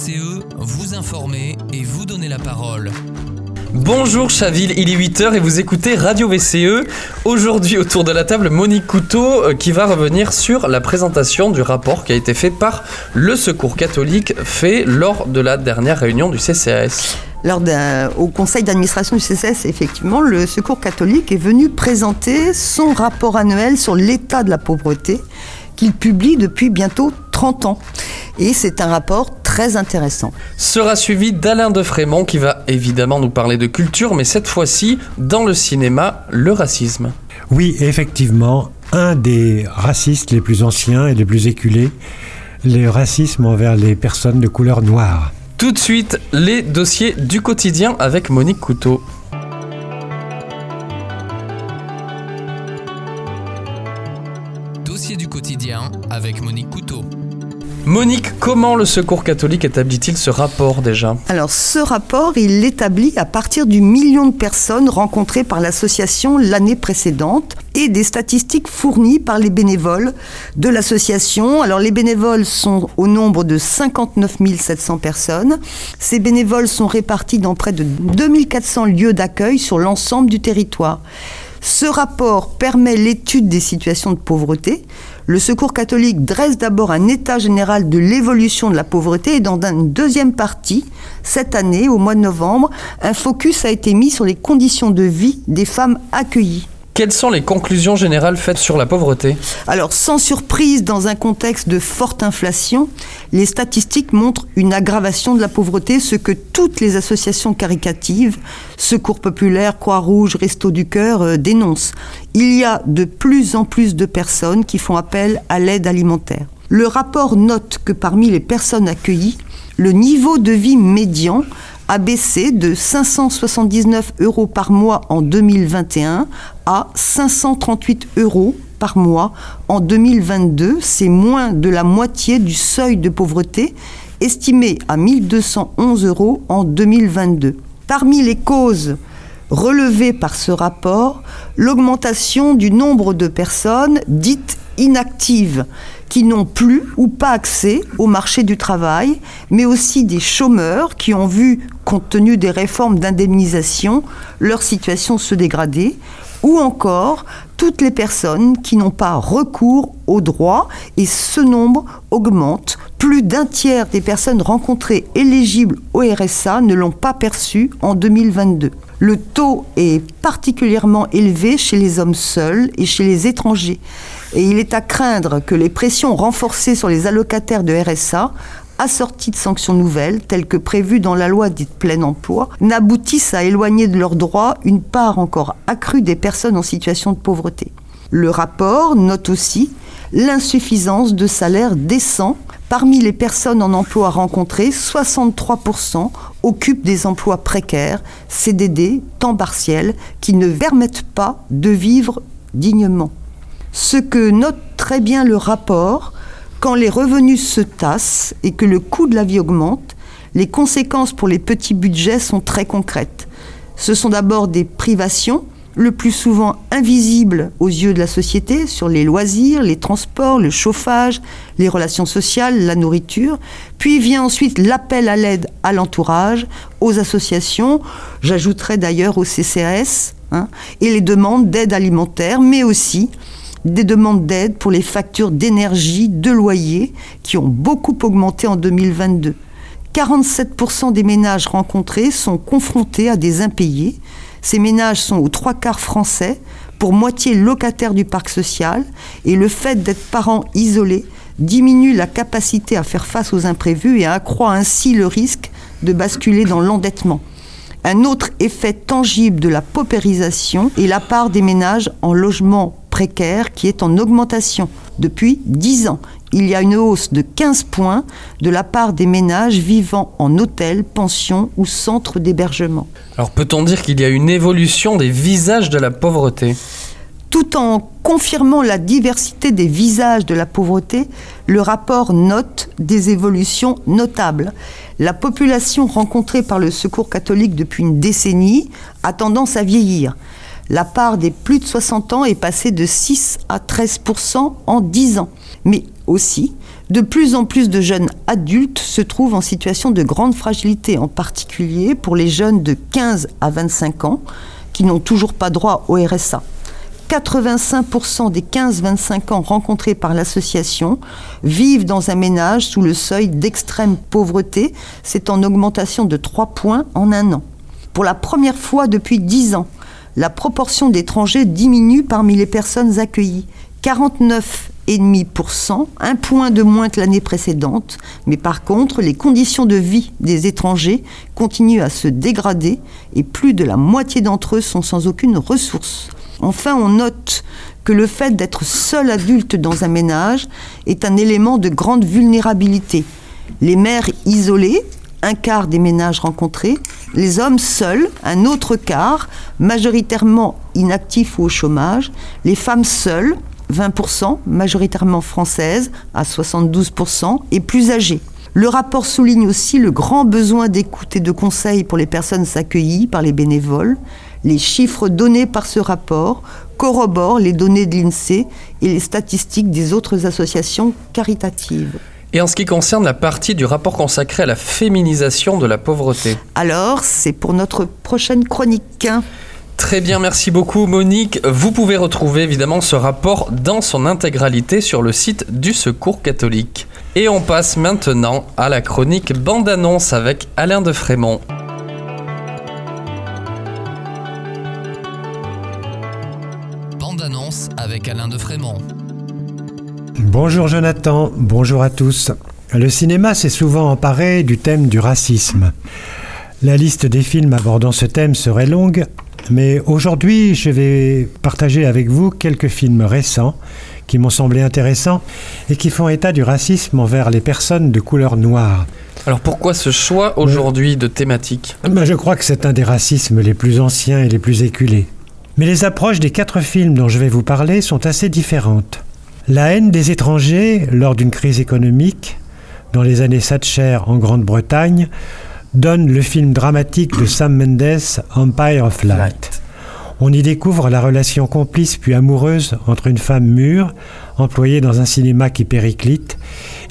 VCE, vous informer et vous donner la parole. Bonjour Chaville, il est 8h et vous écoutez Radio VCE. Aujourd'hui autour de la table Monique Couteau euh, qui va revenir sur la présentation du rapport qui a été fait par le Secours catholique fait lors de la dernière réunion du CCAS. Au conseil d'administration du CCS, effectivement, le Secours catholique est venu présenter son rapport annuel sur l'état de la pauvreté qu'il publie depuis bientôt 30 ans. Et c'est un rapport très intéressant. Sera suivi d'Alain de Frémont qui va évidemment nous parler de culture, mais cette fois-ci dans le cinéma, le racisme. Oui, effectivement, un des racistes les plus anciens et les plus éculés, le racisme envers les personnes de couleur noire. Tout de suite, les dossiers du quotidien avec Monique Couteau. Dossier du quotidien avec Monique Couteau. Monique, comment le Secours catholique établit-il ce rapport déjà Alors ce rapport, il l'établit à partir du million de personnes rencontrées par l'association l'année précédente et des statistiques fournies par les bénévoles de l'association. Alors les bénévoles sont au nombre de 59 700 personnes. Ces bénévoles sont répartis dans près de 2400 lieux d'accueil sur l'ensemble du territoire. Ce rapport permet l'étude des situations de pauvreté. Le Secours catholique dresse d'abord un état général de l'évolution de la pauvreté et dans une deuxième partie, cette année, au mois de novembre, un focus a été mis sur les conditions de vie des femmes accueillies. Quelles sont les conclusions générales faites sur la pauvreté Alors, sans surprise, dans un contexte de forte inflation, les statistiques montrent une aggravation de la pauvreté, ce que toutes les associations caricatives, Secours populaire, Croix-Rouge, Resto du Cœur, euh, dénoncent. Il y a de plus en plus de personnes qui font appel à l'aide alimentaire. Le rapport note que parmi les personnes accueillies, le niveau de vie médian a baissé de 579 euros par mois en 2021 à 538 euros par mois en 2022. C'est moins de la moitié du seuil de pauvreté estimé à 1211 euros en 2022. Parmi les causes relevées par ce rapport, l'augmentation du nombre de personnes dites inactives qui n'ont plus ou pas accès au marché du travail, mais aussi des chômeurs qui ont vu, compte tenu des réformes d'indemnisation, leur situation se dégrader, ou encore toutes les personnes qui n'ont pas recours aux droits, et ce nombre augmente. Plus d'un tiers des personnes rencontrées éligibles au RSA ne l'ont pas perçu en 2022. Le taux est particulièrement élevé chez les hommes seuls et chez les étrangers. Et il est à craindre que les pressions renforcées sur les allocataires de RSA assorties de sanctions nouvelles, telles que prévues dans la loi dite plein emploi, n'aboutissent à éloigner de leurs droits une part encore accrue des personnes en situation de pauvreté. Le rapport note aussi l'insuffisance de salaires décents Parmi les personnes en emploi rencontrées, 63% occupent des emplois précaires, CDD, temps partiel, qui ne permettent pas de vivre dignement. Ce que note très bien le rapport, quand les revenus se tassent et que le coût de la vie augmente, les conséquences pour les petits budgets sont très concrètes. Ce sont d'abord des privations, le plus souvent invisible aux yeux de la société sur les loisirs, les transports, le chauffage, les relations sociales, la nourriture. Puis vient ensuite l'appel à l'aide à l'entourage, aux associations, j'ajouterai d'ailleurs au CCAS, hein, et les demandes d'aide alimentaire, mais aussi des demandes d'aide pour les factures d'énergie, de loyer, qui ont beaucoup augmenté en 2022. 47% des ménages rencontrés sont confrontés à des impayés, ces ménages sont aux trois quarts français, pour moitié locataires du parc social, et le fait d'être parents isolés diminue la capacité à faire face aux imprévus et accroît ainsi le risque de basculer dans l'endettement. Un autre effet tangible de la paupérisation est la part des ménages en logement précaire qui est en augmentation depuis 10 ans il y a une hausse de 15 points de la part des ménages vivant en hôtel, pension ou centre d'hébergement. Alors peut-on dire qu'il y a une évolution des visages de la pauvreté? Tout en confirmant la diversité des visages de la pauvreté, le rapport note des évolutions notables. La population rencontrée par le Secours catholique depuis une décennie a tendance à vieillir. La part des plus de 60 ans est passée de 6 à 13% en 10 ans. Mais aussi, de plus en plus de jeunes adultes se trouvent en situation de grande fragilité, en particulier pour les jeunes de 15 à 25 ans qui n'ont toujours pas droit au RSA. 85% des 15-25 ans rencontrés par l'association vivent dans un ménage sous le seuil d'extrême pauvreté. C'est en augmentation de 3 points en un an. Pour la première fois depuis 10 ans, la proportion d'étrangers diminue parmi les personnes accueillies. 49,5%, un point de moins que l'année précédente, mais par contre, les conditions de vie des étrangers continuent à se dégrader et plus de la moitié d'entre eux sont sans aucune ressource. Enfin, on note que le fait d'être seul adulte dans un ménage est un élément de grande vulnérabilité. Les mères isolées, un quart des ménages rencontrés, les hommes seuls, un autre quart, majoritairement inactifs ou au chômage, les femmes seules, 20%, majoritairement françaises, à 72%, et plus âgées. Le rapport souligne aussi le grand besoin d'écoute et de conseils pour les personnes accueillies par les bénévoles, les chiffres donnés par ce rapport corroborent les données de l'INSEE et les statistiques des autres associations caritatives. Et en ce qui concerne la partie du rapport consacré à la féminisation de la pauvreté Alors, c'est pour notre prochaine chronique. Très bien, merci beaucoup Monique. Vous pouvez retrouver évidemment ce rapport dans son intégralité sur le site du Secours catholique. Et on passe maintenant à la chronique bande-annonce avec Alain de Frémont. avec Alain de Frémont. Bonjour Jonathan, bonjour à tous. Le cinéma s'est souvent emparé du thème du racisme. La liste des films abordant ce thème serait longue, mais aujourd'hui je vais partager avec vous quelques films récents qui m'ont semblé intéressants et qui font état du racisme envers les personnes de couleur noire. Alors pourquoi ce choix aujourd'hui de thématique ben, Je crois que c'est un des racismes les plus anciens et les plus éculés. Mais les approches des quatre films dont je vais vous parler sont assez différentes. La haine des étrangers lors d'une crise économique, dans les années Thatcher en Grande-Bretagne, donne le film dramatique de Sam Mendes, Empire of Light. On y découvre la relation complice puis amoureuse entre une femme mûre, employée dans un cinéma qui périclite,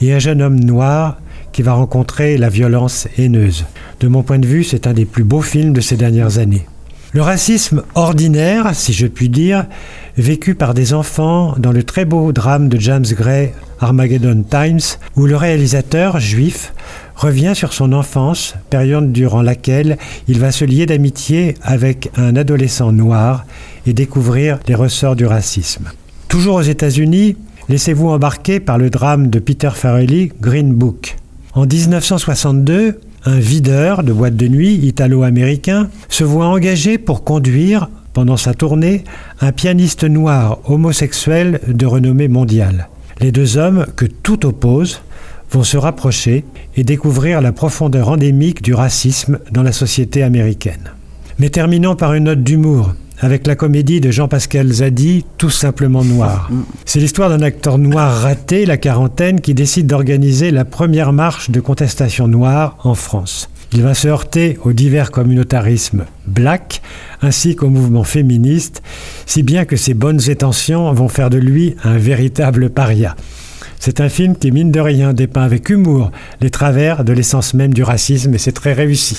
et un jeune homme noir qui va rencontrer la violence haineuse. De mon point de vue, c'est un des plus beaux films de ces dernières années. Le racisme ordinaire, si je puis dire, vécu par des enfants dans le très beau drame de James Gray, Armageddon Times, où le réalisateur, juif, revient sur son enfance, période durant laquelle il va se lier d'amitié avec un adolescent noir et découvrir les ressorts du racisme. Toujours aux États-Unis, laissez-vous embarquer par le drame de Peter Farrelly, Green Book. En 1962, un videur de boîte de nuit italo-américain se voit engagé pour conduire, pendant sa tournée, un pianiste noir homosexuel de renommée mondiale. Les deux hommes, que tout oppose, vont se rapprocher et découvrir la profondeur endémique du racisme dans la société américaine. Mais terminons par une note d'humour avec la comédie de Jean-Pascal Zadi, Tout simplement noir. C'est l'histoire d'un acteur noir raté, la quarantaine, qui décide d'organiser la première marche de contestation noire en France. Il va se heurter au divers communautarismes black ainsi qu'au mouvement féministe, si bien que ses bonnes intentions vont faire de lui un véritable paria. C'est un film qui, mine de rien, dépeint avec humour les travers de l'essence même du racisme et c'est très réussi.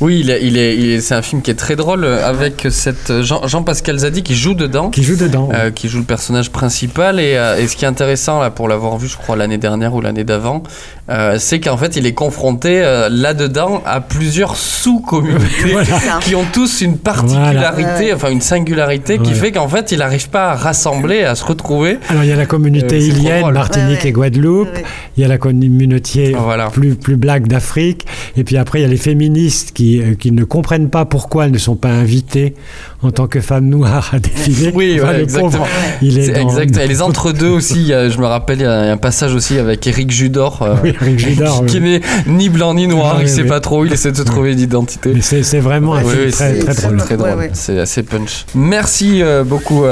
Oui, il est, il est, c'est un film qui est très drôle euh, avec cette Jean, pascal Zadi qui joue dedans. Qui joue dedans. Euh, qui joue le personnage principal. Et, euh, et, ce qui est intéressant, là, pour l'avoir vu, je crois, l'année dernière ou l'année d'avant, c'est qu'en fait, il est confronté là-dedans à plusieurs sous-communautés qui ont tous une particularité, enfin une singularité qui fait qu'en fait, il n'arrive pas à rassembler, à se retrouver. Alors, il y a la communauté ilienne, Martinique et Guadeloupe. Il y a la communauté plus, plus black d'Afrique. Et puis après, il y a les féministes qui euh, qui, ne comprennent pas pourquoi elles ne sont pas invitées en tant que femmes noires à défiler. Oui, exactement. il est, exact. Et les entre-deux aussi, je me rappelle, il y a un passage aussi avec Eric Judor, euh, Judor qui, n'est ni blanc ni noir, il ne sait pas trop, il essaie de se trouver une identité. c'est vraiment un film très, très, drôle. Très drôle. C'est assez punch. Merci euh, beaucoup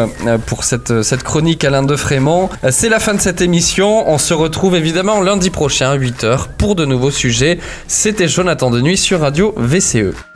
pour cette, cette chronique, Alain de Frémont. C'est la fin de cette émission. On se retrouve évidemment lundi prochain à 8h pour de nouveaux sujets. C'était Jonathan de Nuit sur Radio VC. CE.